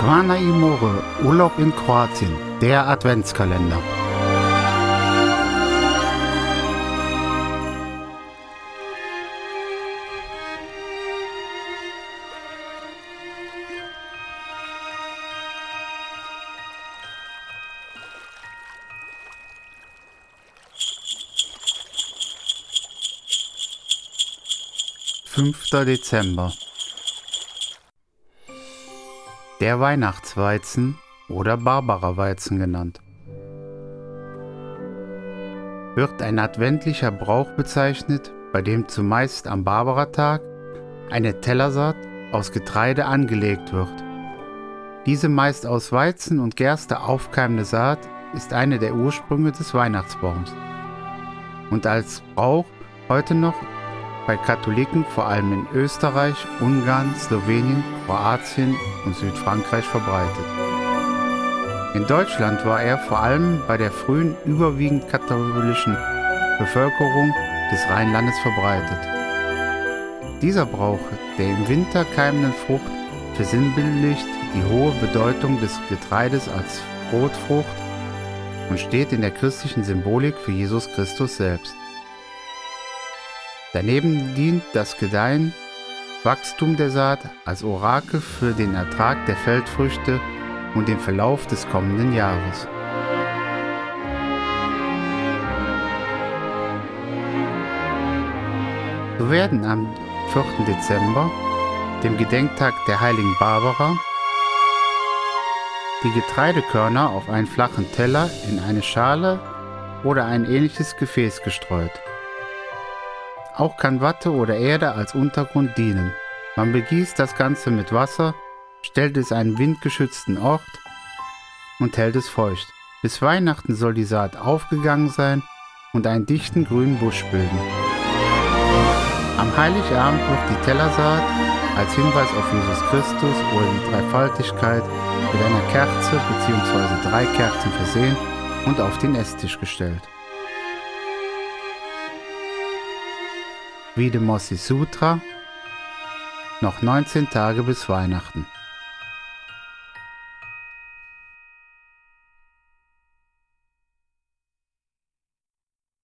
Zvana Imore, Urlaub in Kroatien, der Adventskalender. Fünfter Dezember der Weihnachtsweizen oder Barbara-Weizen genannt. Wird ein adventlicher Brauch bezeichnet, bei dem zumeist am Barbaratag eine Tellersaat aus Getreide angelegt wird. Diese meist aus Weizen und Gerste aufkeimende Saat ist eine der Ursprünge des Weihnachtsbaums und als Brauch heute noch bei Katholiken vor allem in Österreich, Ungarn, Slowenien, Kroatien und Südfrankreich verbreitet. In Deutschland war er vor allem bei der frühen überwiegend katholischen Bevölkerung des Rheinlandes verbreitet. Dieser Brauch der im Winter keimenden Frucht versinnbildlicht die hohe Bedeutung des Getreides als Brotfrucht und steht in der christlichen Symbolik für Jesus Christus selbst. Daneben dient das Gedeihen, Wachstum der Saat als Orakel für den Ertrag der Feldfrüchte und den Verlauf des kommenden Jahres. So werden am 4. Dezember, dem Gedenktag der heiligen Barbara, die Getreidekörner auf einen flachen Teller in eine Schale oder ein ähnliches Gefäß gestreut. Auch kann Watte oder Erde als Untergrund dienen. Man begießt das Ganze mit Wasser, stellt es einen windgeschützten Ort und hält es feucht. Bis Weihnachten soll die Saat aufgegangen sein und einen dichten grünen Busch bilden. Am Heiligabend wird die Tellersaat als Hinweis auf Jesus Christus oder die Dreifaltigkeit mit einer Kerze bzw. drei Kerzen versehen und auf den Esstisch gestellt. Videmossi Sutra, noch 19 Tage bis Weihnachten.